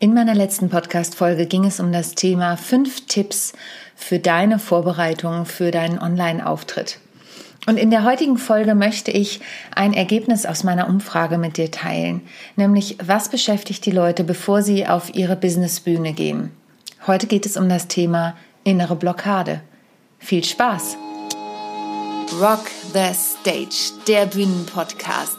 In meiner letzten Podcast-Folge ging es um das Thema fünf Tipps für deine Vorbereitung für deinen Online-Auftritt. Und in der heutigen Folge möchte ich ein Ergebnis aus meiner Umfrage mit dir teilen, nämlich was beschäftigt die Leute, bevor sie auf ihre Businessbühne gehen. Heute geht es um das Thema innere Blockade. Viel Spaß! Rock the Stage, der Bühnenpodcast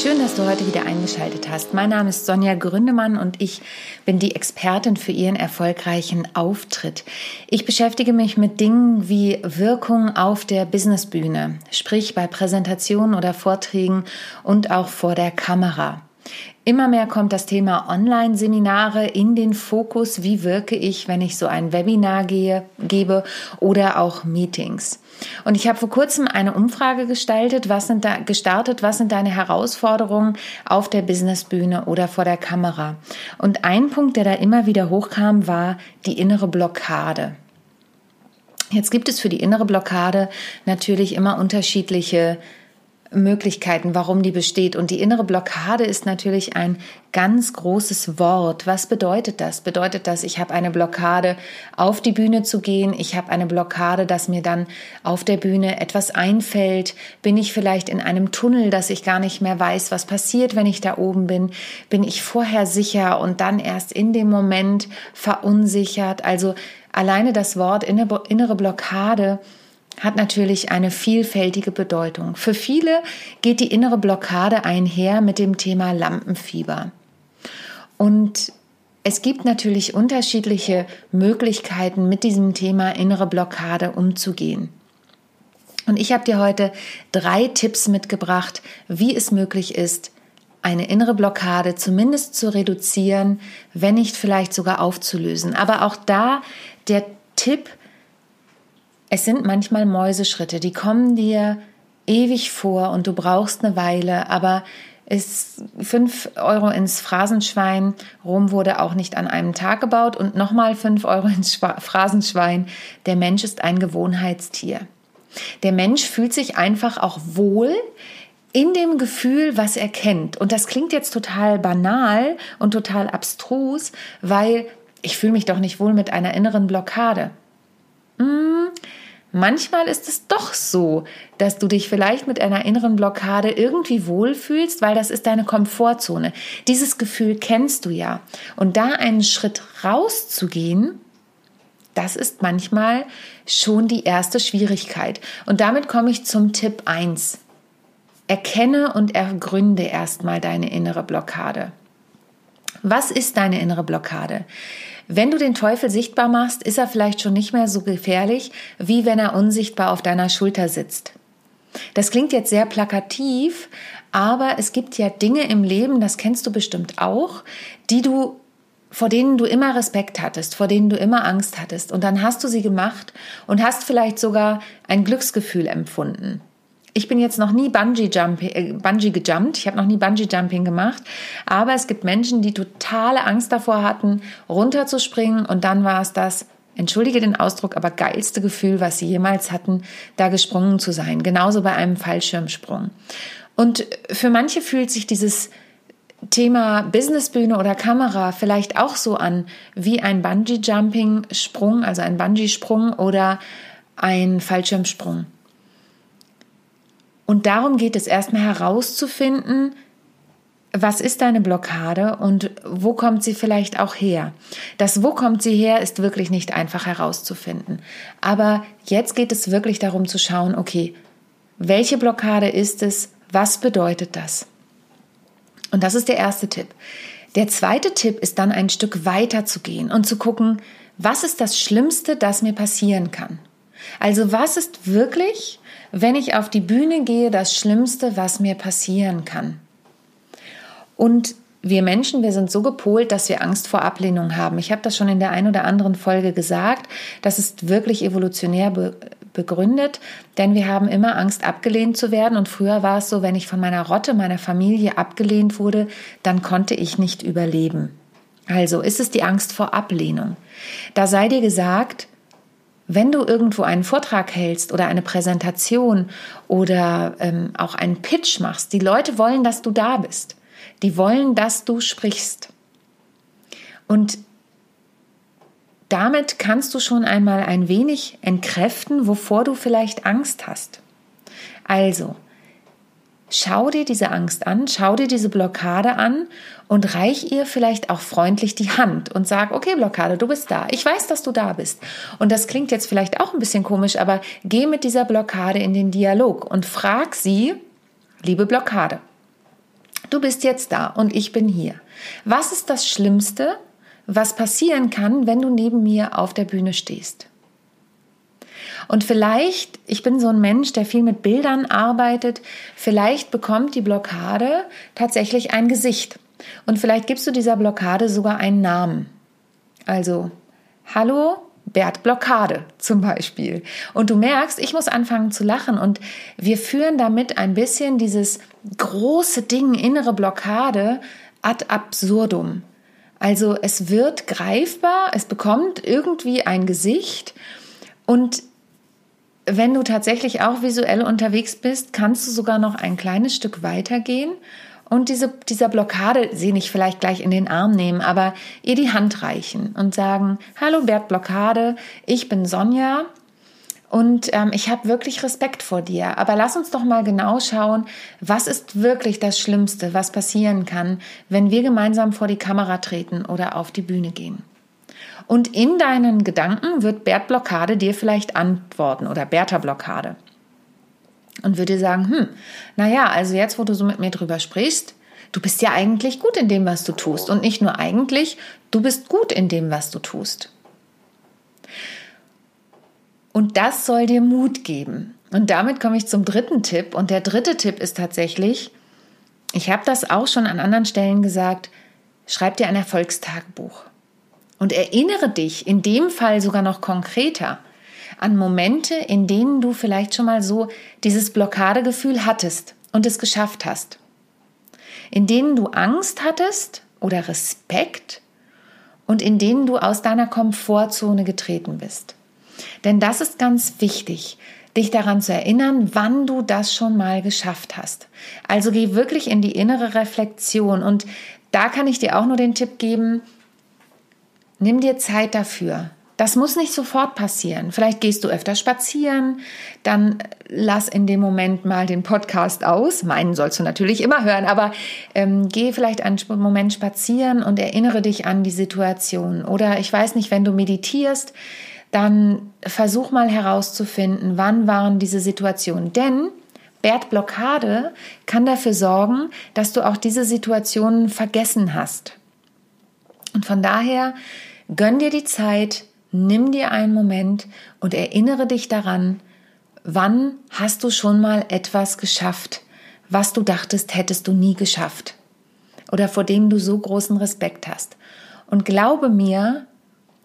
Schön, dass du heute wieder eingeschaltet hast. Mein Name ist Sonja Gründemann und ich bin die Expertin für Ihren erfolgreichen Auftritt. Ich beschäftige mich mit Dingen wie Wirkung auf der Businessbühne, sprich bei Präsentationen oder Vorträgen und auch vor der Kamera. Immer mehr kommt das Thema Online-Seminare in den Fokus. Wie wirke ich, wenn ich so ein Webinar gehe, gebe oder auch Meetings? Und ich habe vor kurzem eine Umfrage gestaltet, was sind da, gestartet, was sind deine Herausforderungen auf der Businessbühne oder vor der Kamera. Und ein Punkt, der da immer wieder hochkam, war die innere Blockade. Jetzt gibt es für die innere Blockade natürlich immer unterschiedliche Möglichkeiten, warum die besteht. Und die innere Blockade ist natürlich ein ganz großes Wort. Was bedeutet das? Bedeutet das, ich habe eine Blockade, auf die Bühne zu gehen? Ich habe eine Blockade, dass mir dann auf der Bühne etwas einfällt? Bin ich vielleicht in einem Tunnel, dass ich gar nicht mehr weiß, was passiert, wenn ich da oben bin? Bin ich vorher sicher und dann erst in dem Moment verunsichert? Also alleine das Wort innere Blockade hat natürlich eine vielfältige Bedeutung. Für viele geht die innere Blockade einher mit dem Thema Lampenfieber. Und es gibt natürlich unterschiedliche Möglichkeiten, mit diesem Thema innere Blockade umzugehen. Und ich habe dir heute drei Tipps mitgebracht, wie es möglich ist, eine innere Blockade zumindest zu reduzieren, wenn nicht vielleicht sogar aufzulösen. Aber auch da der Tipp, es sind manchmal Mäuseschritte, die kommen dir ewig vor und du brauchst eine Weile, aber ist fünf Euro ins Phrasenschwein. Rom wurde auch nicht an einem Tag gebaut und nochmal fünf Euro ins Phrasenschwein. Der Mensch ist ein Gewohnheitstier. Der Mensch fühlt sich einfach auch wohl in dem Gefühl, was er kennt. Und das klingt jetzt total banal und total abstrus, weil ich fühle mich doch nicht wohl mit einer inneren Blockade. Hm, manchmal ist es doch so, dass du dich vielleicht mit einer inneren Blockade irgendwie wohlfühlst, weil das ist deine Komfortzone. Dieses Gefühl kennst du ja. Und da einen Schritt rauszugehen, das ist manchmal schon die erste Schwierigkeit. Und damit komme ich zum Tipp 1. Erkenne und ergründe erstmal deine innere Blockade. Was ist deine innere Blockade? Wenn du den Teufel sichtbar machst, ist er vielleicht schon nicht mehr so gefährlich, wie wenn er unsichtbar auf deiner Schulter sitzt. Das klingt jetzt sehr plakativ, aber es gibt ja Dinge im Leben, das kennst du bestimmt auch, die du vor denen du immer Respekt hattest, vor denen du immer Angst hattest. Und dann hast du sie gemacht und hast vielleicht sogar ein Glücksgefühl empfunden. Ich bin jetzt noch nie Bungee, Jumping, äh, Bungee gejumpt. Ich habe noch nie Bungee Jumping gemacht. Aber es gibt Menschen, die totale Angst davor hatten, runterzuspringen. Und dann war es das, entschuldige den Ausdruck, aber geilste Gefühl, was sie jemals hatten, da gesprungen zu sein. Genauso bei einem Fallschirmsprung. Und für manche fühlt sich dieses Thema Businessbühne oder Kamera vielleicht auch so an wie ein Bungee-Jumping-Sprung, also ein Bungee-Sprung oder ein Fallschirmsprung. Und darum geht es erstmal herauszufinden, was ist deine Blockade und wo kommt sie vielleicht auch her? Das Wo kommt sie her ist wirklich nicht einfach herauszufinden. Aber jetzt geht es wirklich darum zu schauen, okay, welche Blockade ist es? Was bedeutet das? Und das ist der erste Tipp. Der zweite Tipp ist dann ein Stück weiter zu gehen und zu gucken, was ist das Schlimmste, das mir passieren kann? Also was ist wirklich wenn ich auf die Bühne gehe, das Schlimmste, was mir passieren kann. Und wir Menschen, wir sind so gepolt, dass wir Angst vor Ablehnung haben. Ich habe das schon in der einen oder anderen Folge gesagt. Das ist wirklich evolutionär be begründet, denn wir haben immer Angst, abgelehnt zu werden. Und früher war es so, wenn ich von meiner Rotte, meiner Familie abgelehnt wurde, dann konnte ich nicht überleben. Also ist es die Angst vor Ablehnung. Da sei dir gesagt, wenn du irgendwo einen Vortrag hältst oder eine Präsentation oder ähm, auch einen Pitch machst, die Leute wollen, dass du da bist. Die wollen, dass du sprichst. Und damit kannst du schon einmal ein wenig entkräften, wovor du vielleicht Angst hast. Also, schau dir diese Angst an, schau dir diese Blockade an und reich ihr vielleicht auch freundlich die Hand und sag, okay, Blockade, du bist da. Ich weiß, dass du da bist. Und das klingt jetzt vielleicht auch ein bisschen komisch, aber geh mit dieser Blockade in den Dialog und frag sie, liebe Blockade, Du bist jetzt da und ich bin hier. Was ist das Schlimmste, was passieren kann, wenn du neben mir auf der Bühne stehst? Und vielleicht, ich bin so ein Mensch, der viel mit Bildern arbeitet, vielleicht bekommt die Blockade tatsächlich ein Gesicht. Und vielleicht gibst du dieser Blockade sogar einen Namen. Also, hallo, Bert Blockade zum Beispiel. Und du merkst, ich muss anfangen zu lachen und wir führen damit ein bisschen dieses große Ding, innere Blockade ad absurdum. Also es wird greifbar, es bekommt irgendwie ein Gesicht und wenn du tatsächlich auch visuell unterwegs bist, kannst du sogar noch ein kleines Stück weitergehen und diese, dieser Blockade sie nicht vielleicht gleich in den Arm nehmen, aber ihr die Hand reichen und sagen, hallo Bert Blockade, ich bin Sonja und ähm, ich habe wirklich Respekt vor dir. Aber lass uns doch mal genau schauen, was ist wirklich das Schlimmste, was passieren kann, wenn wir gemeinsam vor die Kamera treten oder auf die Bühne gehen. Und in deinen Gedanken wird Bert Blockade dir vielleicht antworten oder Bertha Blockade und würde sagen, hm, naja, also jetzt, wo du so mit mir drüber sprichst, du bist ja eigentlich gut in dem, was du tust. Und nicht nur eigentlich, du bist gut in dem, was du tust. Und das soll dir Mut geben. Und damit komme ich zum dritten Tipp. Und der dritte Tipp ist tatsächlich, ich habe das auch schon an anderen Stellen gesagt, schreib dir ein Erfolgstagebuch. Und erinnere dich in dem Fall sogar noch konkreter an Momente, in denen du vielleicht schon mal so dieses Blockadegefühl hattest und es geschafft hast. In denen du Angst hattest oder Respekt und in denen du aus deiner Komfortzone getreten bist. Denn das ist ganz wichtig, dich daran zu erinnern, wann du das schon mal geschafft hast. Also geh wirklich in die innere Reflexion und da kann ich dir auch nur den Tipp geben, nimm dir Zeit dafür. Das muss nicht sofort passieren. Vielleicht gehst du öfter spazieren, dann lass in dem Moment mal den Podcast aus. Meinen sollst du natürlich immer hören, aber ähm, geh vielleicht einen Moment spazieren und erinnere dich an die Situation. Oder ich weiß nicht, wenn du meditierst, dann versuch mal herauszufinden, wann waren diese Situationen. Denn Bert Blockade kann dafür sorgen, dass du auch diese Situationen vergessen hast. Und von daher gönn dir die Zeit, nimm dir einen Moment und erinnere dich daran, wann hast du schon mal etwas geschafft, was du dachtest, hättest du nie geschafft oder vor dem du so großen Respekt hast. Und glaube mir,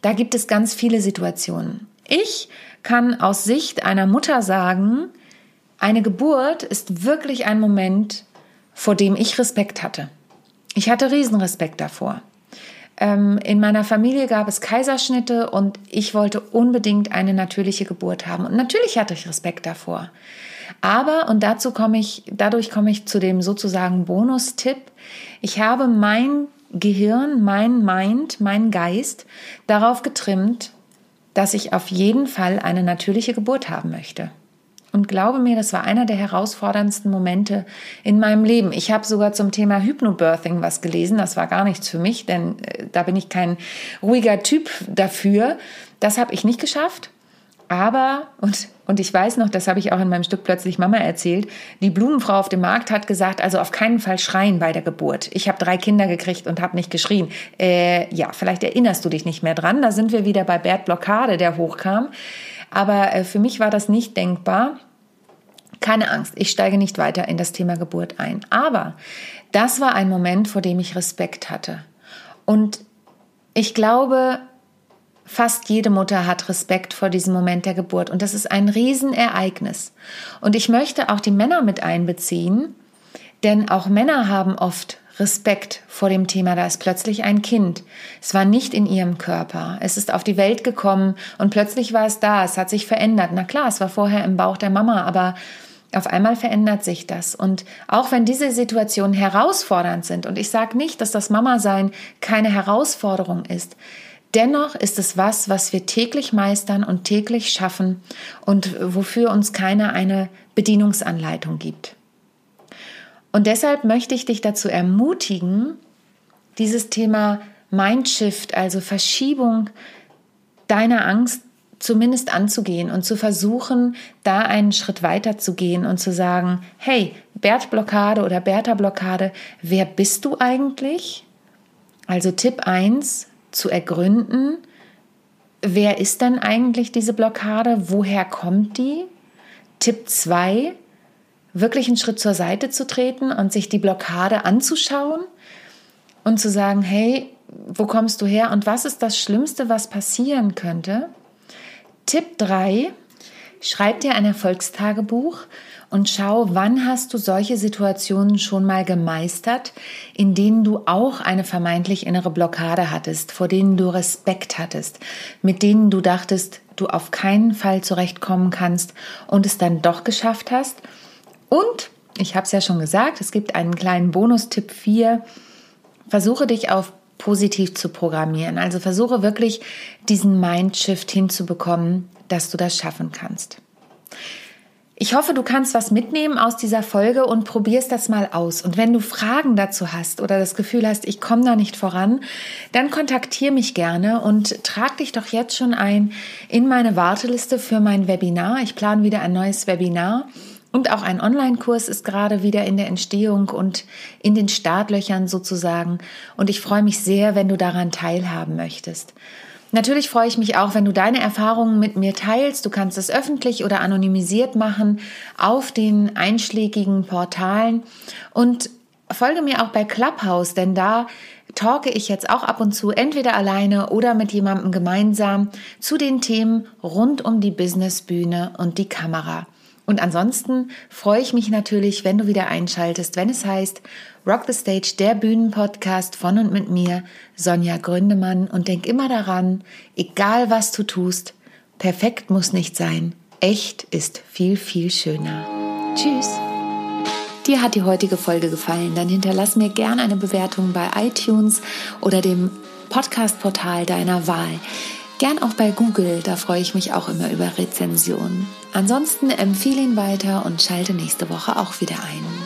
da gibt es ganz viele Situationen. Ich kann aus Sicht einer Mutter sagen, eine Geburt ist wirklich ein Moment, vor dem ich Respekt hatte. Ich hatte Riesenrespekt davor. Ähm, in meiner Familie gab es Kaiserschnitte und ich wollte unbedingt eine natürliche Geburt haben. Und natürlich hatte ich Respekt davor. Aber, und dazu komme ich, dadurch komme ich zu dem sozusagen Bonustipp. Ich habe mein Gehirn, mein Mind, mein Geist darauf getrimmt, dass ich auf jeden Fall eine natürliche Geburt haben möchte. Und glaube mir, das war einer der herausforderndsten Momente in meinem Leben. Ich habe sogar zum Thema Hypnobirthing was gelesen. Das war gar nichts für mich, denn äh, da bin ich kein ruhiger Typ dafür. Das habe ich nicht geschafft. Aber, und, und ich weiß noch, das habe ich auch in meinem Stück plötzlich Mama erzählt, die Blumenfrau auf dem Markt hat gesagt, also auf keinen Fall schreien bei der Geburt. Ich habe drei Kinder gekriegt und habe nicht geschrien. Äh, ja, vielleicht erinnerst du dich nicht mehr dran. Da sind wir wieder bei Bert Blockade, der hochkam. Aber äh, für mich war das nicht denkbar. Keine Angst, ich steige nicht weiter in das Thema Geburt ein. Aber das war ein Moment, vor dem ich Respekt hatte. Und ich glaube, fast jede Mutter hat Respekt vor diesem Moment der Geburt. Und das ist ein Riesenereignis. Und ich möchte auch die Männer mit einbeziehen, denn auch Männer haben oft Respekt vor dem Thema, da ist plötzlich ein Kind. Es war nicht in ihrem Körper. Es ist auf die Welt gekommen und plötzlich war es da. Es hat sich verändert. Na klar, es war vorher im Bauch der Mama, aber auf einmal verändert sich das. Und auch wenn diese Situationen herausfordernd sind, und ich sage nicht, dass das Mama-Sein keine Herausforderung ist, dennoch ist es was, was wir täglich meistern und täglich schaffen und wofür uns keiner eine Bedienungsanleitung gibt. Und deshalb möchte ich dich dazu ermutigen, dieses Thema Mindshift, also Verschiebung deiner Angst zumindest anzugehen und zu versuchen, da einen Schritt weiter zu gehen und zu sagen, hey, Bert-Blockade oder Bertha-Blockade, wer bist du eigentlich? Also Tipp 1, zu ergründen, wer ist denn eigentlich diese Blockade, woher kommt die? Tipp 2, wirklich einen Schritt zur Seite zu treten und sich die Blockade anzuschauen und zu sagen, hey, wo kommst du her und was ist das Schlimmste, was passieren könnte? Tipp 3, schreib dir ein Erfolgstagebuch und schau, wann hast du solche Situationen schon mal gemeistert, in denen du auch eine vermeintlich innere Blockade hattest, vor denen du Respekt hattest, mit denen du dachtest, du auf keinen Fall zurechtkommen kannst und es dann doch geschafft hast – und ich habe es ja schon gesagt, es gibt einen kleinen Bonustipp 4. Versuche dich auf positiv zu programmieren. Also versuche wirklich diesen Mindshift hinzubekommen, dass du das schaffen kannst. Ich hoffe, du kannst was mitnehmen aus dieser Folge und probierst das mal aus. Und wenn du Fragen dazu hast oder das Gefühl hast, ich komme da nicht voran, dann kontaktiere mich gerne und trag dich doch jetzt schon ein in meine Warteliste für mein Webinar. Ich plane wieder ein neues Webinar und auch ein Online-Kurs ist gerade wieder in der Entstehung und in den Startlöchern sozusagen. Und ich freue mich sehr, wenn du daran teilhaben möchtest. Natürlich freue ich mich auch, wenn du deine Erfahrungen mit mir teilst. Du kannst es öffentlich oder anonymisiert machen auf den einschlägigen Portalen und folge mir auch bei Clubhouse, denn da talke ich jetzt auch ab und zu entweder alleine oder mit jemandem gemeinsam zu den Themen rund um die Businessbühne und die Kamera. Und ansonsten freue ich mich natürlich, wenn du wieder einschaltest, wenn es heißt Rock the Stage, der Bühnenpodcast von und mit mir, Sonja Gründemann. Und denk immer daran, egal was du tust, perfekt muss nicht sein. Echt ist viel, viel schöner. Tschüss. Dir hat die heutige Folge gefallen, dann hinterlass mir gerne eine Bewertung bei iTunes oder dem Podcast-Portal deiner Wahl. Gern auch bei Google, da freue ich mich auch immer über Rezensionen. Ansonsten empfehle ihn weiter und schalte nächste Woche auch wieder ein.